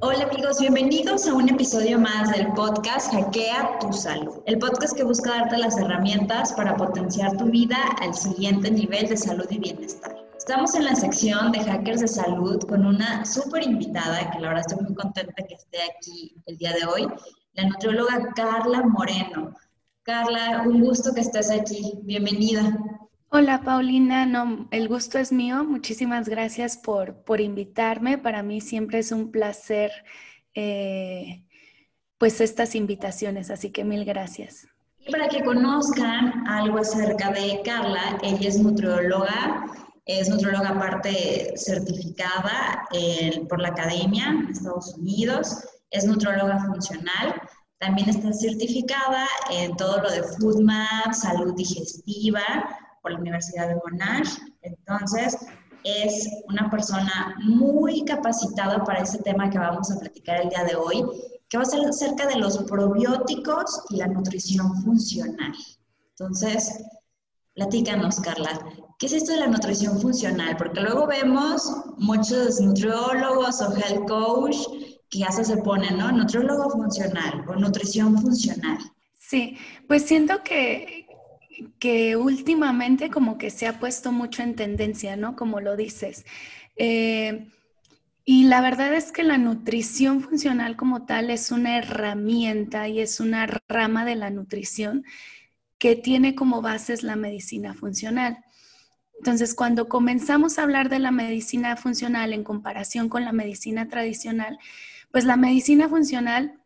Hola amigos, bienvenidos a un episodio más del podcast Hackea tu Salud, el podcast que busca darte las herramientas para potenciar tu vida al siguiente nivel de salud y bienestar. Estamos en la sección de hackers de salud con una súper invitada, que la verdad estoy muy contenta que esté aquí el día de hoy, la nutrióloga Carla Moreno. Carla, un gusto que estés aquí. Bienvenida. Hola Paulina, no, el gusto es mío. Muchísimas gracias por, por invitarme. Para mí siempre es un placer eh, pues estas invitaciones, así que mil gracias. Y para que conozcan algo acerca de Carla, ella es nutrióloga, es nutrióloga aparte certificada eh, por la Academia de Estados Unidos, es nutrióloga funcional, también está certificada en todo lo de FoodMap, salud digestiva, por la Universidad de Monash. Entonces, es una persona muy capacitada para este tema que vamos a platicar el día de hoy, que va a ser acerca de los probióticos y la nutrición funcional. Entonces, platícanos, Carla, ¿qué es esto de la nutrición funcional? Porque luego vemos muchos nutriólogos o health coach que ya se ponen, ¿no? Nutriólogo funcional o nutrición funcional. Sí, pues siento que, que últimamente como que se ha puesto mucho en tendencia, ¿no? Como lo dices. Eh, y la verdad es que la nutrición funcional como tal es una herramienta y es una rama de la nutrición que tiene como bases la medicina funcional. Entonces, cuando comenzamos a hablar de la medicina funcional en comparación con la medicina tradicional, pues la medicina funcional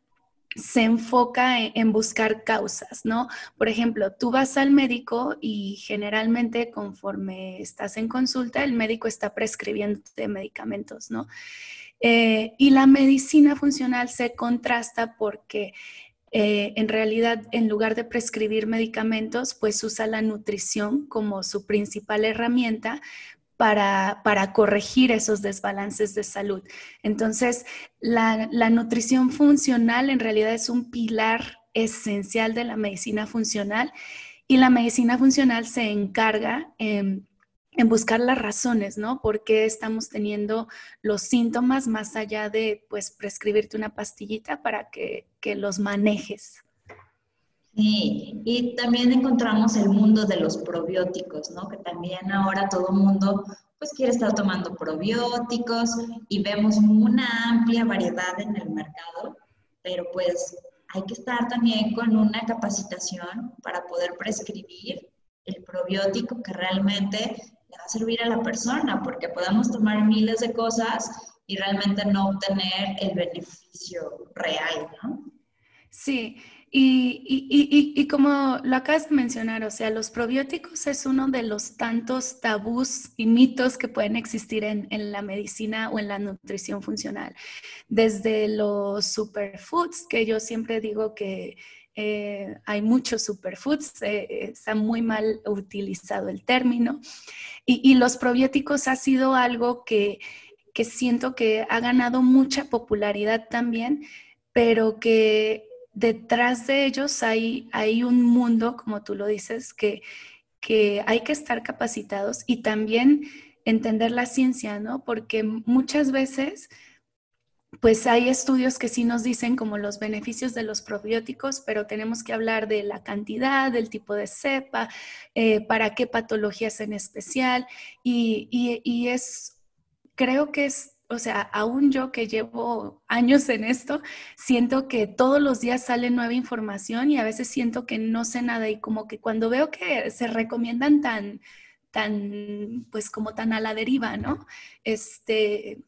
se enfoca e-, en, buscar causas, ¿no? Por ejemplo, tú vas al médico y generalmente conforme estás en consulta, el médico está prescribiendo medicamentos, ¿no? Eh, y la medicina funcional se contrasta porque eh, en realidad, en lugar de prescribir medicamentos, pues usa la nutrición como su principal herramienta para, corregir esos desbalances de salud. Entonces, la, nutrición funcional en realidad es un pilar esencial de la medicina funcional y la medicina funcional se encarga en, buscar las razones, ¿no? ¿Por qué estamos teniendo los síntomas más allá de, pues, prescribirte una pastillita para que, que los manejes? Sí, y también encontramos el mundo de los probióticos, ¿no? Que también ahora todo mundo pues quiere estar tomando probióticos y vemos una amplia variedad en el mercado, pero pues hay que estar también con una capacitación para poder prescribir el probiótico que realmente le va a servir a la persona, porque podemos tomar miles de cosas y realmente no obtener el beneficio real, ¿no? Sí, y, como lo acabas de mencionar, o sea, los probióticos es uno de los tantos tabús y mitos que pueden existir en, la medicina o en la nutrición funcional. Desde los superfoods, que yo siempre digo que eh, hay muchos superfoods, eh, está muy mal utilizado el término, y, los probióticos ha sido algo que, que siento que ha ganado mucha popularidad también, pero que detrás de ellos hay, hay un mundo, como tú lo dices, que, que hay que estar capacitados y también entender la ciencia, ¿no? Porque muchas veces, pues hay estudios que sí nos dicen como los beneficios de los probióticos, pero tenemos que hablar de la cantidad, del tipo de cepa, eh, para qué patologías en especial. Y, y es, creo que es o sea, aún yo que llevo años en esto, siento que todos los días sale nueva información y a veces siento que no sé nada y como que cuando veo que se recomiendan tan, tan, pues como tan a la deriva, ¿no? Este,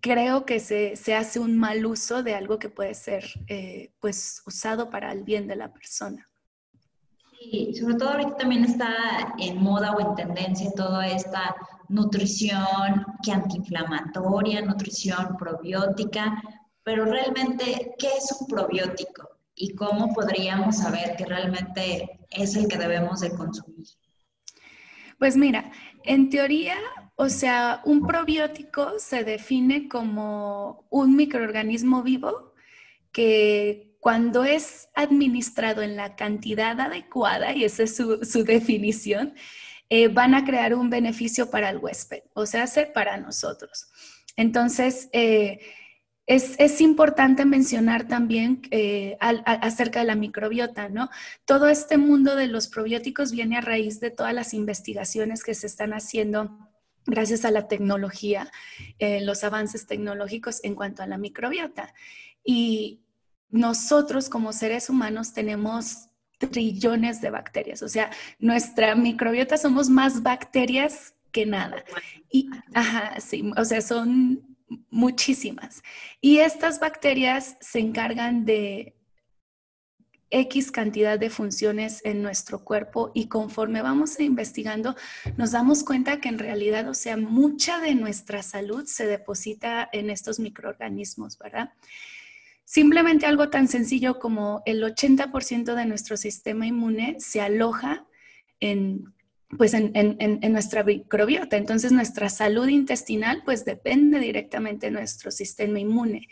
creo que se, hace un mal uso de algo que puede ser, eh, pues, usado para el bien de la persona. Sí, sobre todo ahorita también está en moda o en tendencia toda esta nutrición que antiinflamatoria, nutrición probiótica, pero realmente, ¿qué es un probiótico? ¿Y cómo podríamos saber que realmente es el que debemos de consumir? Pues mira, en teoría, o sea, un probiótico se define como un microorganismo vivo que cuando es administrado en la cantidad adecuada, y esa es su, definición, eh, van a crear un beneficio para el huésped, o sea, para nosotros. Entonces, eh, es, importante mencionar también eh, acerca de la microbiota, ¿no? Todo este mundo de los probióticos viene a raíz de todas las investigaciones que se están haciendo gracias a la tecnología, los avances tecnológicos en cuanto a la microbiota. Y nosotros como seres humanos tenemos trillones de bacterias, o sea, nuestra microbiota somos más bacterias que nada. Y, ajá, sí, o sea, son muchísimas. Y estas bacterias se encargan de X cantidad de funciones en nuestro cuerpo y conforme vamos investigando nos damos cuenta que en realidad, o sea, mucha de nuestra salud se deposita en estos microorganismos, ¿verdad? Simplemente algo tan sencillo como el 80% de nuestro sistema inmune se aloja en pues en, nuestra microbiota. Entonces nuestra salud intestinal pues depende directamente de nuestro sistema inmune.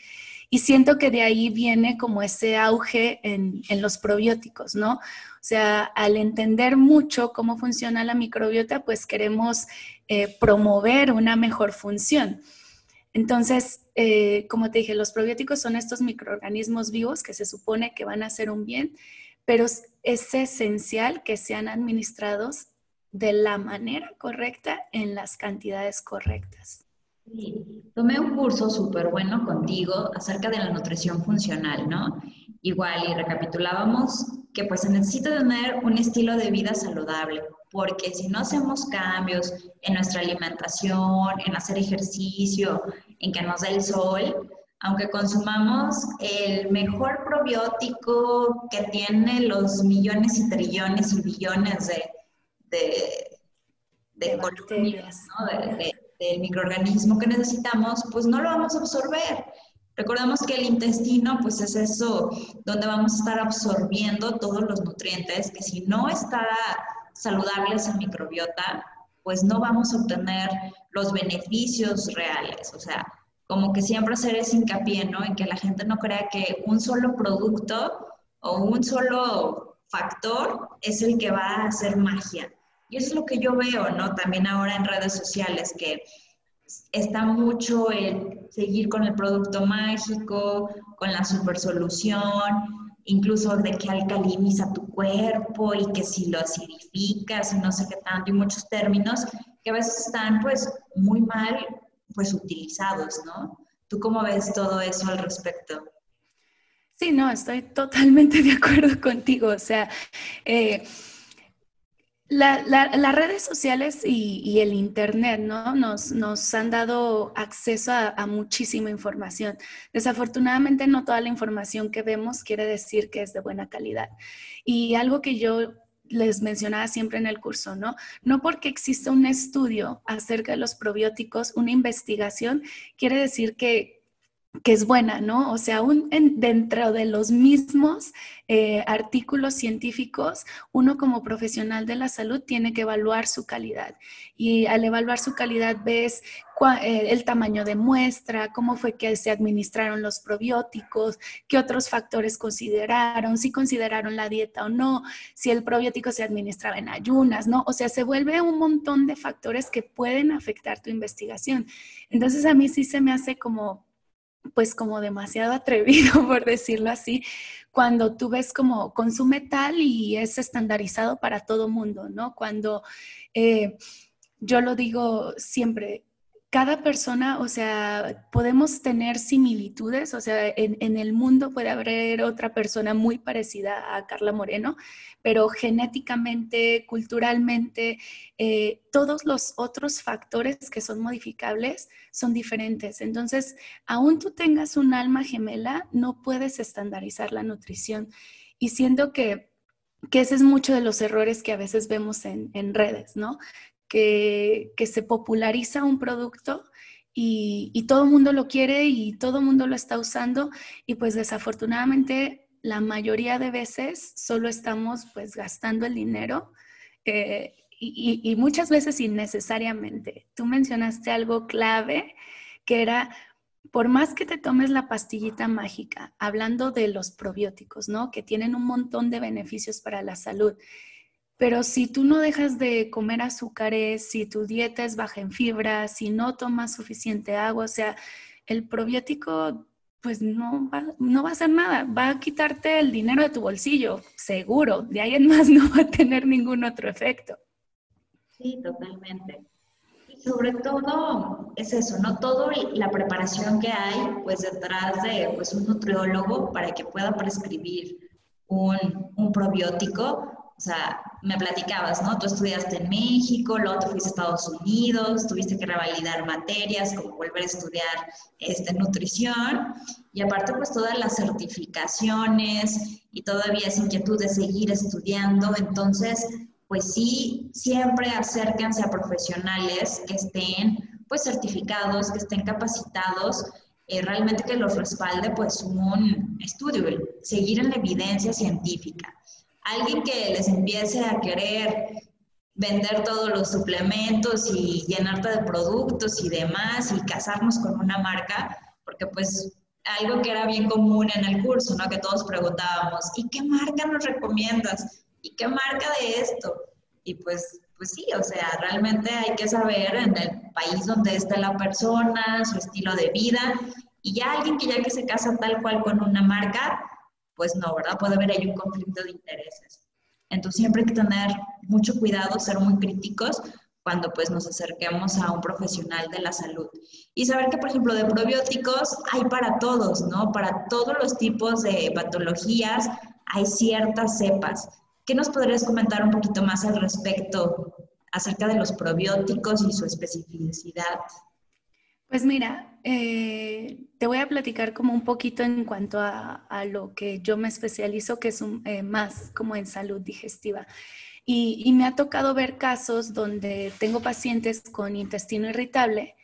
Y siento que de ahí viene como ese auge en, los probióticos, ¿no? O sea, al entender mucho cómo funciona la microbiota, pues queremos eh, promover una mejor función. Entonces, eh, como te dije, los probióticos son estos microorganismos vivos que se supone que van a hacer un bien, pero es esencial que sean administrados de la manera correcta en las cantidades correctas. Sí, tomé un curso súper bueno contigo acerca de la nutrición funcional, ¿no? Igual, y recapitulábamos que pues se necesita tener un estilo de vida saludable, porque si no hacemos cambios en nuestra alimentación, en hacer ejercicio, en que nos dé el sol, aunque consumamos el mejor probiótico que tiene los millones y trillones y billones de, de, de, de del microorganismo que necesitamos, pues no lo vamos a absorber. Recordemos que el intestino, pues es eso donde vamos a estar absorbiendo todos los nutrientes, que si no está saludable esa microbiota, pues no vamos a obtener los beneficios reales. O sea, como que siempre hacer ese hincapié, ¿no? En que la gente no crea que un solo producto o un solo factor es el que va a hacer magia. Y eso es lo que yo veo, ¿no? También ahora en redes sociales, que está mucho el seguir con el producto mágico, con la super solución, incluso de que alcaliniza tu cuerpo y que si lo acidificas y no sé qué tanto, y muchos términos que a veces están pues muy mal pues utilizados, ¿no? ¿Tú cómo ves todo eso al respecto? Sí, no, estoy totalmente de acuerdo contigo. O sea, eh, las redes sociales y, el Internet ¿no? nos, nos han dado acceso a, muchísima información. Desafortunadamente no toda la información que vemos quiere decir que es de buena calidad. Y algo que yo les mencionaba siempre en el curso, ¿no? No porque exista un estudio acerca de los probióticos, una investigación, quiere decir que, que es buena, ¿no? O sea, aún dentro de los mismos eh, artículos científicos, uno como profesional de la salud tiene que evaluar su calidad. Y al evaluar su calidad ves eh, el tamaño de muestra, cómo fue que se administraron los probióticos, qué otros factores consideraron, si consideraron la dieta o no, si el probiótico se administraba en ayunas, ¿no? O sea, se vuelve un montón de factores que pueden afectar tu investigación. Entonces a mí sí se me hace como pues como demasiado atrevido, por decirlo así, cuando tú ves como consume tal y es estandarizado para todo mundo, ¿no? Cuando eh, yo lo digo siempre, cada persona, o sea, podemos tener similitudes, o sea, en, el mundo puede haber otra persona muy parecida a Carla Moreno, pero genéticamente, culturalmente, eh, todos los otros factores que son modificables son diferentes. Entonces, aún tú tengas un alma gemela, no puedes estandarizar la nutrición. Y siento que que ese es mucho de los errores que a veces vemos en, en redes, ¿no? Que, se populariza un producto y, todo el mundo lo quiere y todo el mundo lo está usando y pues desafortunadamente la mayoría de veces solo estamos pues gastando el dinero eh, y, y, muchas veces innecesariamente. Tú mencionaste algo clave que era, por más que te tomes la pastillita mágica, hablando de los probióticos, ¿no? Que tienen un montón de beneficios para la salud pero si tú no dejas de comer azúcares, si tu dieta es baja en fibra, si no tomas suficiente agua, o sea, el probiótico pues no va, no va a hacer nada, va a quitarte el dinero de tu bolsillo, seguro, de ahí en más no va a tener ningún otro efecto. Sí, totalmente. Y sobre todo es eso, ¿no? Todo la preparación que hay pues detrás de pues, un nutriólogo para que pueda prescribir un, un probiótico, o sea, me platicabas, ¿no? Tú estudiaste en México, luego te fuiste a Estados Unidos, tuviste que revalidar materias, como volver a estudiar este, nutrición, y aparte pues todas las certificaciones y todavía esa inquietud de seguir estudiando, entonces pues sí, siempre acérquense a profesionales que estén pues certificados, que estén capacitados, eh, realmente que los respalde pues un estudio, seguir en la evidencia científica alguien que les empiece a querer vender todos los suplementos y llenarte de productos y demás y casarnos con una marca, porque pues algo que era bien común en el curso, ¿no? Que todos preguntábamos, ¿y qué marca nos recomiendas? ¿Y qué marca de esto? Y pues, pues sí, o sea, realmente hay que saber en el país donde esté la persona, su estilo de vida, y ya alguien que ya que se casa tal cual con una marca, pues no, ¿verdad? Puede haber ahí un conflicto de intereses. Entonces siempre hay que tener mucho cuidado, ser muy críticos cuando pues nos acerquemos a un profesional de la salud. Y saber que, por ejemplo, de probióticos hay para todos, ¿no? Para todos los tipos de patologías hay ciertas cepas. ¿Qué nos podrías comentar un poquito más al respecto acerca de los probióticos y su especificidad? Pues mira, eh, te voy a platicar como un poquito en cuanto a, lo que yo me especializo, que es eh, más como en salud digestiva. Y, me ha tocado ver casos donde tengo pacientes con intestino irritable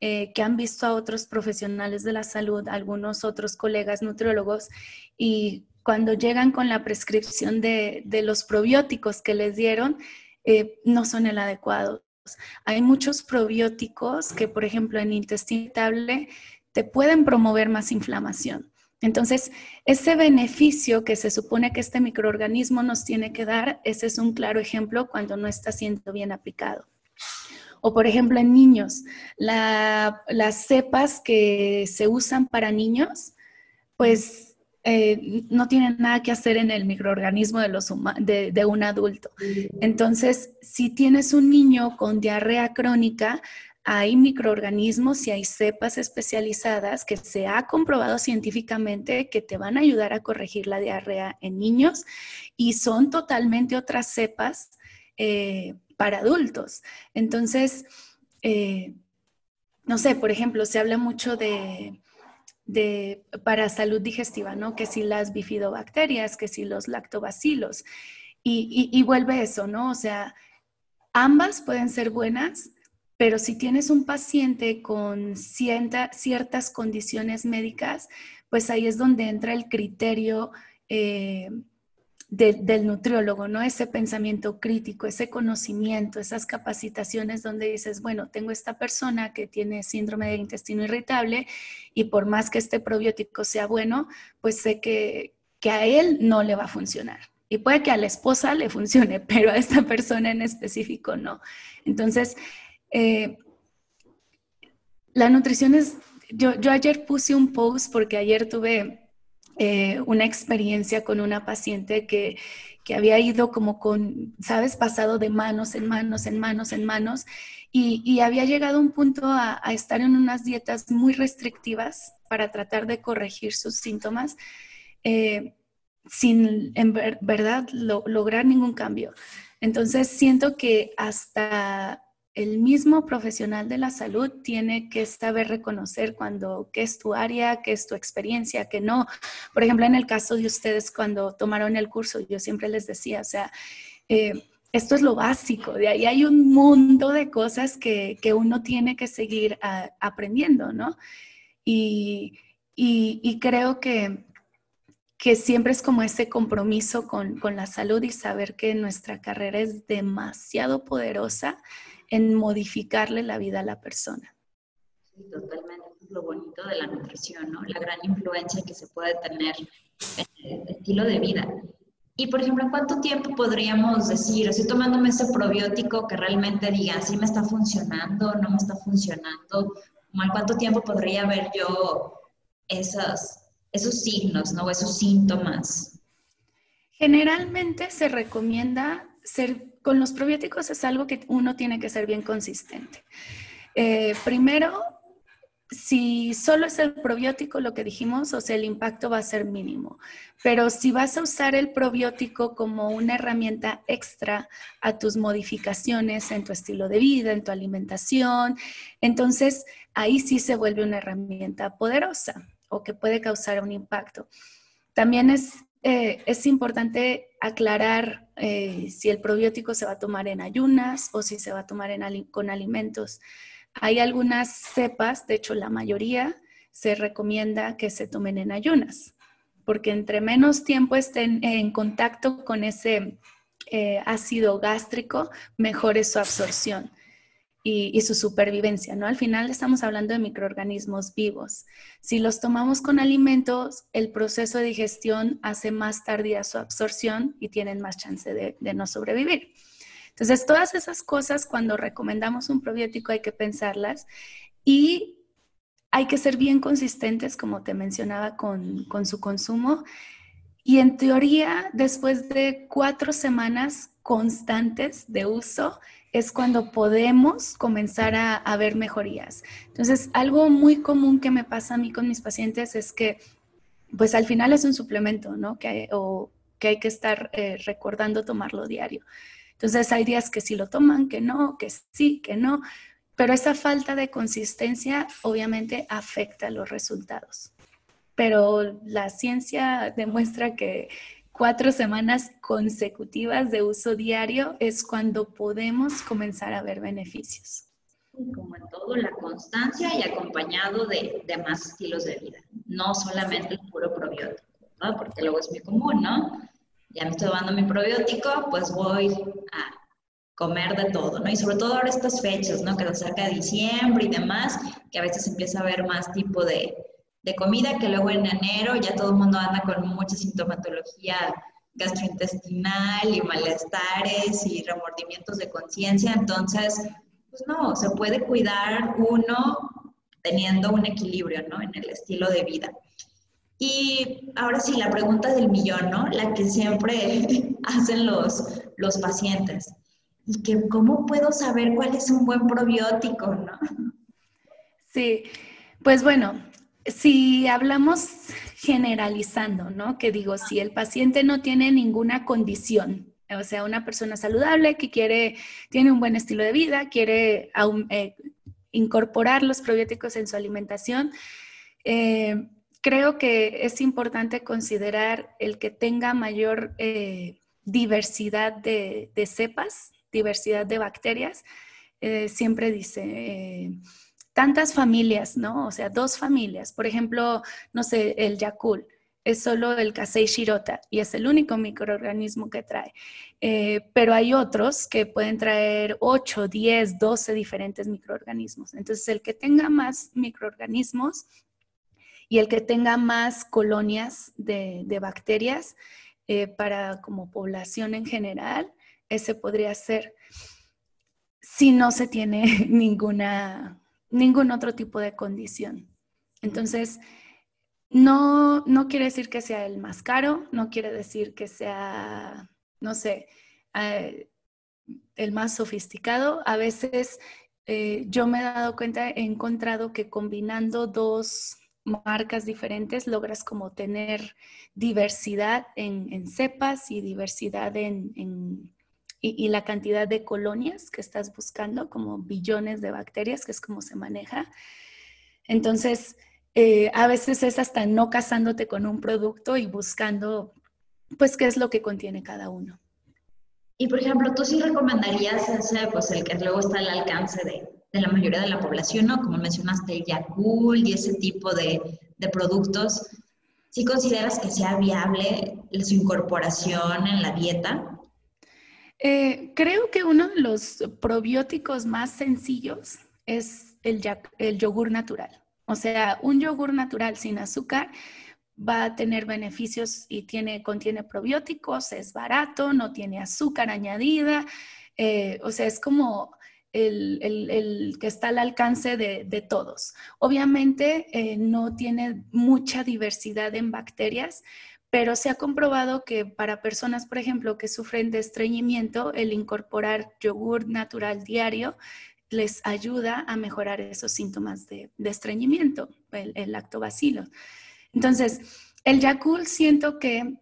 eh, que han visto a otros profesionales de la salud, algunos otros colegas nutriólogos, y cuando llegan con la prescripción de, de los probióticos que les dieron, no son el adecuado hay muchos probióticos que, por ejemplo, en intestino irritable te pueden promover más inflamación. Entonces, ese beneficio que se supone que este microorganismo nos tiene que dar, ese es un claro ejemplo cuando no está siendo bien aplicado. O por ejemplo, en niños, las cepas que se usan para niños, pues eh, no tienen nada que hacer en el microorganismo de, un adulto. Entonces, si tienes un niño con diarrea crónica, hay microorganismos y hay cepas especializadas que se ha comprobado científicamente que te van a ayudar a corregir la diarrea en niños y son totalmente otras cepas eh, para adultos. Entonces, eh, no sé, por ejemplo, se habla mucho de de, para salud digestiva, ¿no? Que si las bifidobacterias, que si los lactobacilos. Y, y, vuelve eso, ¿no? O sea, ambas pueden ser buenas, pero si tienes un paciente con ciertas condiciones médicas, pues ahí es donde entra el criterio eh, del nutriólogo, ¿no? Ese pensamiento crítico, ese conocimiento, esas capacitaciones donde dices, bueno, tengo esta persona que tiene síndrome de intestino irritable y por más que este probiótico sea bueno, pues sé que, a él no le va a funcionar. Y puede que a la esposa le funcione, pero a esta persona en específico no. Entonces, eh, la nutrición es, yo, yo ayer puse un post porque ayer tuve eh, una experiencia con una paciente que, había ido como con, sabes, pasado de manos en manos, en manos, en manos, y, había llegado a un punto a, estar en unas dietas muy restrictivas para tratar de corregir sus síntomas, eh, sin en verdad lograr ningún cambio. Entonces siento que hasta el mismo profesional de la salud tiene que saber reconocer cuando qué es tu área, qué es tu experiencia, qué no. Por ejemplo, en el caso de ustedes cuando tomaron el curso, yo siempre les decía, o sea, eh, esto es lo básico, de ahí hay un mundo de cosas que, uno tiene que seguir ah, aprendiendo, ¿no? Y, creo que, que siempre es como ese compromiso con, con la salud y saber que nuestra carrera es demasiado poderosa en modificarle la vida a la persona. Sí, totalmente. Es lo bonito de la nutrición, ¿no? La gran influencia que se puede tener en el estilo de vida. Y por ejemplo, ¿en cuánto tiempo podríamos decir, estoy tomándome ese probiótico que realmente diga, sí me está funcionando, no me está funcionando? ¿En cuánto tiempo podría ver yo esos, esos signos, ¿no? esos síntomas? Generalmente se recomienda ser, con los probióticos es algo que uno tiene que ser bien consistente. Eh, primero, si solo es el probiótico lo que dijimos, o sea, el impacto va a ser mínimo. Pero si vas a usar el probiótico como una herramienta extra a tus modificaciones en tu estilo de vida, en tu alimentación, entonces ahí sí se vuelve una herramienta poderosa o que puede causar un impacto. También es, eh, es importante aclarar eh, si el probiótico se va a tomar en ayunas o si se va a tomar con alimentos. Hay algunas cepas, de hecho la mayoría, se recomienda que se tomen en ayunas, porque entre menos tiempo estén en contacto con ese eh, ácido gástrico, mejor es su absorción y, su supervivencia, ¿no? Al final estamos hablando de microorganismos vivos. Si los tomamos con alimentos, el proceso de digestión hace más tardía su absorción y tienen más chance de no sobrevivir. Entonces, todas esas cosas, cuando recomendamos un probiótico, hay que pensarlas y hay que ser bien consistentes, como te mencionaba, con, su consumo. Y en teoría, después de cuatro semanas constantes de uso, es cuando podemos comenzar a, ver mejorías. Entonces, algo muy común que me pasa a mí con mis pacientes es que, pues al final es un suplemento, ¿no? Que, o que hay que estar eh, recordando tomarlo diario. Entonces hay días que sí lo toman, que no, que sí, que no, pero esa falta de consistencia obviamente afecta los resultados. Pero la ciencia demuestra que cuatro semanas consecutivas de uso diario es cuando podemos comenzar a ver beneficios. Como en todo, la constancia y acompañado de, de más estilos de vida, no solamente el puro probiótico, ¿no? porque luego es muy común, ¿no? ya me estoy tomando mi probiótico, pues voy a comer de todo, ¿no? Y sobre todo ahora estas fechas, ¿no? Que nos de diciembre y demás, que a veces empieza a haber más tipo de, de comida, que luego en enero ya todo el mundo anda con mucha sintomatología gastrointestinal y malestares y remordimientos de conciencia, entonces, pues no, se puede cuidar uno teniendo un equilibrio, ¿no? En el estilo de vida. Y ahora sí, la pregunta del millón, ¿no? La que siempre hacen los, los pacientes. ¿Y que cómo puedo saber cuál es un buen probiótico, no? Sí, pues bueno, si hablamos generalizando, ¿no? Que digo, si el paciente no tiene ninguna condición, o sea, una persona saludable que quiere, tiene un buen estilo de vida, quiere eh, incorporar los probióticos en su alimentación, eh, creo que es importante considerar el que tenga mayor eh, diversidad de, cepas, diversidad de bacterias. Siempre dice, tantas familias, ¿no? O sea, dos familias. Por ejemplo, no sé, el Yakul es solo el Kasei shirota y es el único microorganismo que trae. pero hay otros que pueden traer 8, 10, 12 diferentes microorganismos. Entonces, el que tenga más microorganismos y el que tenga más colonias de, bacterias eh, para como población en general, ese podría ser si no se tiene ninguna, ningún otro tipo de condición. Entonces, no, no quiere decir que sea el más caro, no quiere decir que sea, no sé, eh, el más sofisticado. A veces eh, yo me he dado cuenta, he encontrado que combinando dos marcas diferentes logras como tener diversidad en, cepas y diversidad en, y, la cantidad de colonias que estás buscando, como billones de bacterias, que es como se maneja. Entonces, eh, a veces es hasta no casándote con un producto y buscando, pues, qué es lo que contiene cada uno. Y, por ejemplo, tú sí recomendarías ese, pues, el que luego está al alcance de, de la mayoría de la población, ¿no? Como mencionaste, el Yakult y ese tipo de, de productos, ¿sí consideras que sea viable su incorporación en la dieta? Eh, creo que uno de los probióticos más sencillos es el, yogur natural. O sea, un yogur natural sin azúcar va a tener beneficios y tiene, contiene probióticos, es barato, no tiene azúcar añadida, eh, o sea, es como el, que está al alcance de, todos. Obviamente eh, no tiene mucha diversidad en bacterias, pero se ha comprobado que para personas, por ejemplo, que sufren de estreñimiento, el incorporar yogur natural diario les ayuda a mejorar esos síntomas de, estreñimiento, el, el lactobacilo. Entonces, el Yakult siento que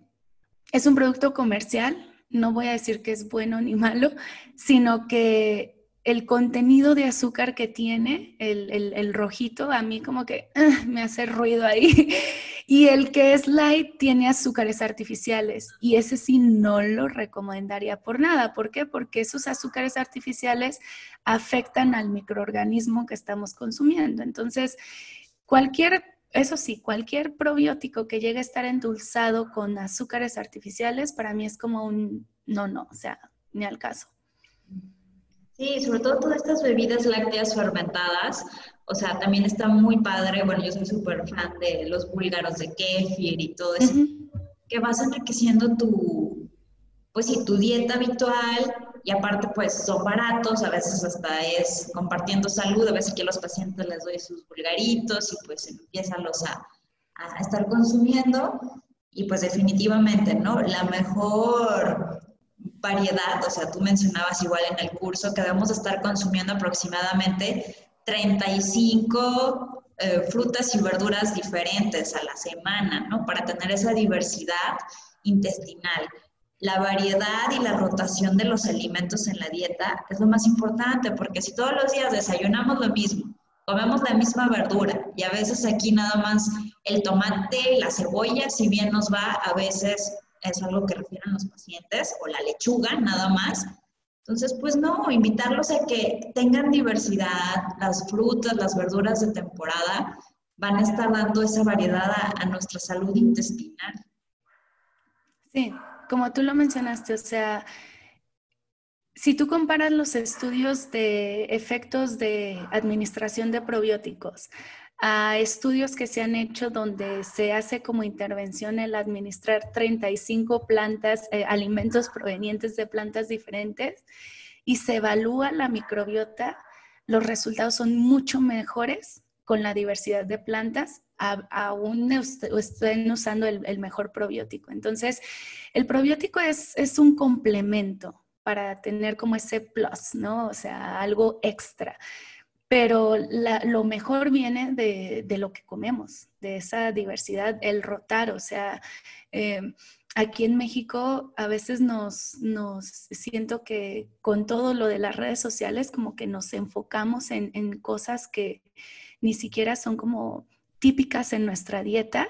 es un producto comercial, no voy a decir que es bueno ni malo, sino que el contenido de azúcar que tiene, el, rojito, a mí como que ah, me hace ruido ahí. y el que es light tiene azúcares artificiales y ese sí no lo recomendaría por nada. ¿Por qué? Porque esos azúcares artificiales afectan al microorganismo que estamos consumiendo. Entonces, cualquier, eso sí, cualquier probiótico que llegue a estar endulzado con azúcares artificiales, para mí es como un no, no, o sea, ni al caso. Sí, sobre todo todas estas bebidas lácteas fermentadas, o sea, también está muy padre, bueno, yo soy súper fan de los búlgaros de kefir y todo eso, que vas enriqueciendo tu, pues sí, tu dieta habitual y aparte pues son baratos, a veces hasta es compartiendo salud, a veces que a los pacientes les doy sus vulgaritos y pues empiezan los a, a estar consumiendo y pues definitivamente, ¿no? La mejor variedad, o sea, tú mencionabas igual en el curso que debemos estar consumiendo aproximadamente 35 eh, frutas y verduras diferentes a la semana, ¿no? Para tener esa diversidad intestinal. La variedad y la rotación de los alimentos en la dieta es lo más importante, porque si todos los días desayunamos lo mismo, comemos la misma verdura y a veces aquí nada más el tomate la cebolla, si bien nos va, a veces es algo que refieren los pacientes, o la lechuga nada más. Entonces, pues no, invitarlos a que tengan diversidad, las frutas, las verduras de temporada van a estar dando esa variedad a, nuestra salud intestinal. Sí, como tú lo mencionaste, o sea, si tú comparas los estudios de efectos de administración de probióticos a estudios que se han hecho donde se hace como intervención el administrar 35 plantas, eh, alimentos provenientes de plantas diferentes y se evalúa la microbiota, los resultados son mucho mejores con la diversidad de plantas, aún estén usando el, mejor probiótico. Entonces, el probiótico es, es un complemento para tener como ese plus, ¿no? O sea, algo extra pero lo mejor viene de, lo que comemos, de esa diversidad, el rotar, o sea, em, aquí en México a veces nos, nos, siento que con todo lo de las redes sociales como que nos enfocamos en, en cosas que ni siquiera son como típicas en nuestra dieta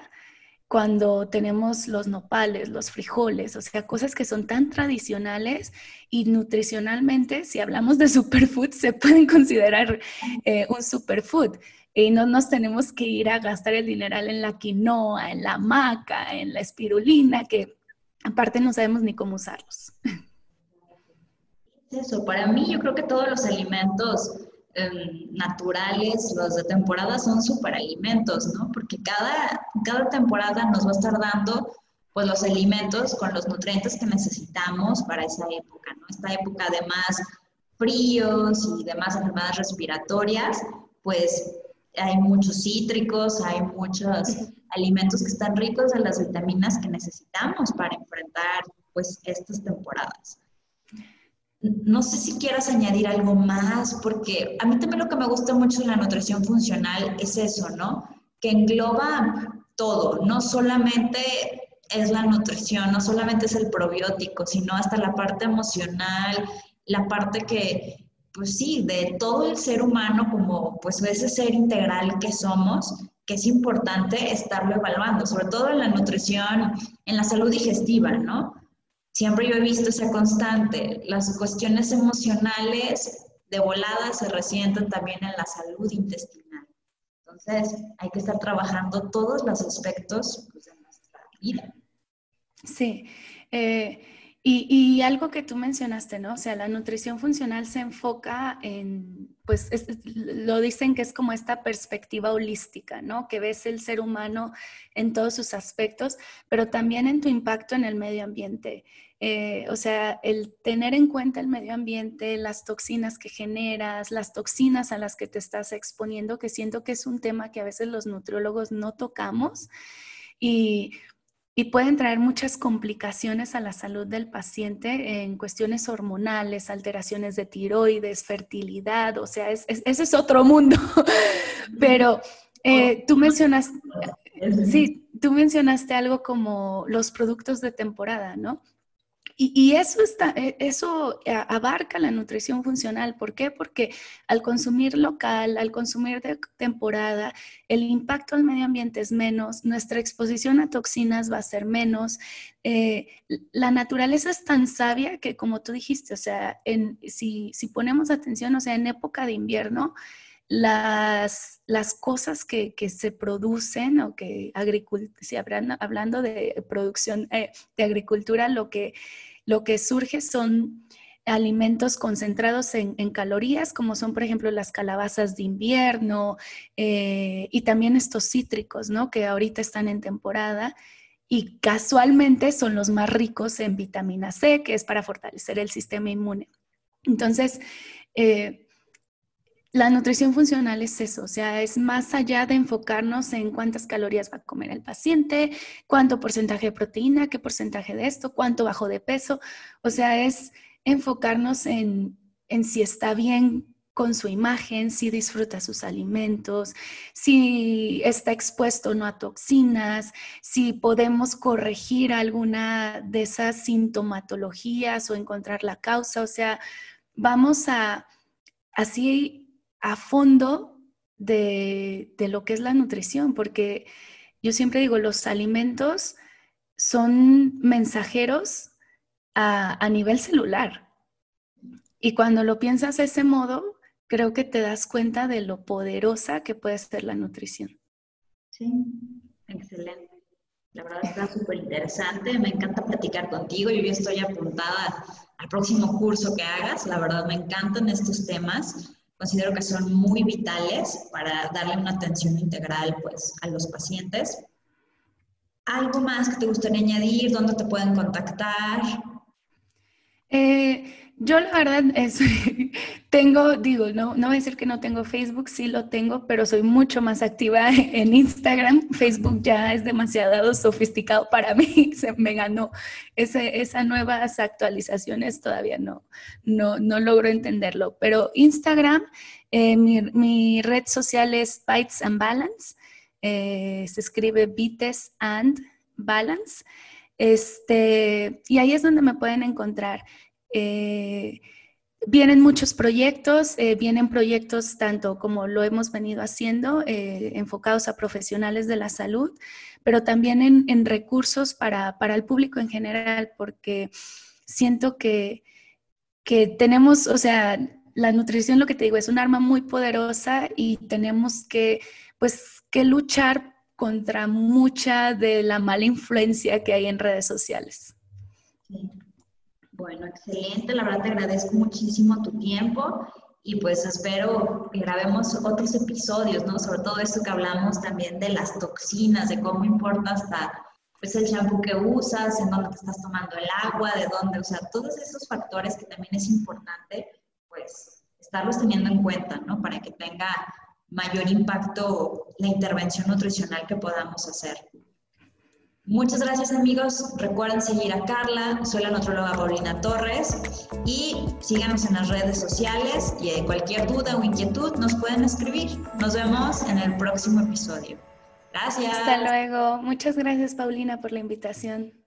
cuando tenemos los nopales, los frijoles, o sea, cosas que son tan tradicionales y nutricionalmente, si hablamos de superfood, se pueden considerar eh, un superfood. Y no nos tenemos que ir a gastar el dineral en la quinoa, en la maca, en la espirulina, que aparte no sabemos ni cómo usarlos. Eso, para mí yo creo que todos los alimentos Em, naturales, los de temporada son superalimentos, ¿no? Porque cada, cada temporada nos va a estar dando pues los alimentos con los nutrientes que necesitamos para esa época, ¿no? Esta época de más fríos y demás enfermedades respiratorias, pues hay muchos cítricos, hay muchos alimentos que están ricos de las vitaminas que necesitamos para enfrentar pues estas temporadas no sé si quieras añadir algo más, porque a mí también lo que me gusta mucho de la nutrición funcional es eso, ¿no? Que engloba todo, no solamente es la nutrición, no solamente es el probiótico, sino hasta la parte emocional, la parte que, pues sí, de todo el ser humano como pues ese ser integral que somos, que es importante estarlo evaluando, sobre todo en la nutrición, en la salud digestiva, ¿no? Siempre yo he visto esa constante. Las cuestiones emocionales de volada se resienten también en la salud intestinal. Entonces, hay que estar trabajando todos los aspectos pues, de nuestra vida. Sí. Eh, y, algo que tú mencionaste, ¿no? O sea, la nutrición funcional se enfoca en pues lo dicen que es como esta perspectiva holística, ¿no? Que ves el ser humano en todos sus aspectos, pero también en tu impacto en el medio ambiente. Eh, o sea, el tener en cuenta el medio ambiente, las toxinas que generas, las toxinas a las que te estás exponiendo, que siento que es un tema que a veces los nutriólogos no tocamos y, y pueden traer muchas complicaciones a la salud del paciente en cuestiones hormonales, alteraciones de tiroides, fertilidad, o sea, ese es otro mundo. Pero eh, tú mencionas, sí, tú mencionaste algo como los productos de temporada, ¿no? Y, eso, está, e, eso abarca la nutrición funcional. ¿Por qué? Porque al consumir local, al consumir de temporada, el impacto al medio ambiente es menos, nuestra exposición a toxinas va a ser menos. Eh, la naturaleza es tan sabia que, como tú dijiste, o sea, en, si, si ponemos atención, o sea, en época de invierno, las, las cosas que, que, se producen o que si hablando, hablando de producción eh, de agricultura, lo que lo que surge son alimentos concentrados en, calorías, como son, por ejemplo, las calabazas de invierno eh, y también estos cítricos, ¿no? Que ahorita están en temporada y casualmente son los más ricos en vitamina C, que es para fortalecer el sistema inmune. Entonces, eh, la nutrición funcional es eso, o sea, es más allá de enfocarnos en cuántas calorías va a comer el paciente, cuánto porcentaje de proteína, qué porcentaje de esto, cuánto bajo de peso, o sea, es enfocarnos en, si está bien con su imagen, si disfruta sus alimentos, si está expuesto o no a toxinas, si podemos corregir alguna de esas sintomatologías o encontrar la causa, o sea, vamos a así a fondo de, lo que es la nutrición, porque yo siempre digo, los alimentos son mensajeros a, nivel celular. Y cuando lo piensas de ese modo, creo que te das cuenta de lo poderosa que puede ser la nutrición. Sí, excelente. La verdad está súper interesante. Me encanta platicar contigo. Yo ya estoy apuntada al próximo curso que hagas. La verdad me encantan estos temas considero que son muy vitales para darle una atención integral pues, a los pacientes. ¿Algo más que te gustaría añadir? ¿Dónde te pueden contactar? Eh, yo la verdad es, tengo, digo, no, no voy a decir que no tengo Facebook, sí lo tengo, pero soy mucho más activa en Instagram. Facebook ya es demasiado sofisticado para mí, se me ganó ese, esas nuevas actualizaciones, todavía no, no, no logro entenderlo, pero Instagram, eh, mi, red social es Bytes and Balance, eh, se escribe Bites and Balance. Este, y ahí es donde me pueden encontrar. Eh, vienen muchos proyectos, eh, vienen proyectos tanto como lo hemos venido haciendo, eh, enfocados a profesionales de la salud, pero también en, recursos para, el público en general, porque siento que, que tenemos, o sea, la nutrición, lo que te digo, es un arma muy poderosa y tenemos que, pues, que luchar contra mucha de la mala influencia que hay en redes sociales. Bueno, excelente. La verdad te agradezco muchísimo tu tiempo y pues espero que grabemos otros episodios, ¿no? Sobre todo esto que hablamos también de las toxinas, de cómo importa hasta pues el shampoo que usas, en dónde te estás tomando el agua, de dónde, o sea, todos esos factores que también es importante pues estarlos teniendo en cuenta, ¿no? Para que tenga mayor impacto la intervención nutricional que podamos hacer. Muchas gracias amigos. Recuerden seguir a Carla, soy la nutróloga Paulina Torres y síganos en las redes sociales y cualquier duda o inquietud nos pueden escribir. Nos vemos en el próximo episodio. Gracias. Hasta luego. Muchas gracias Paulina por la invitación.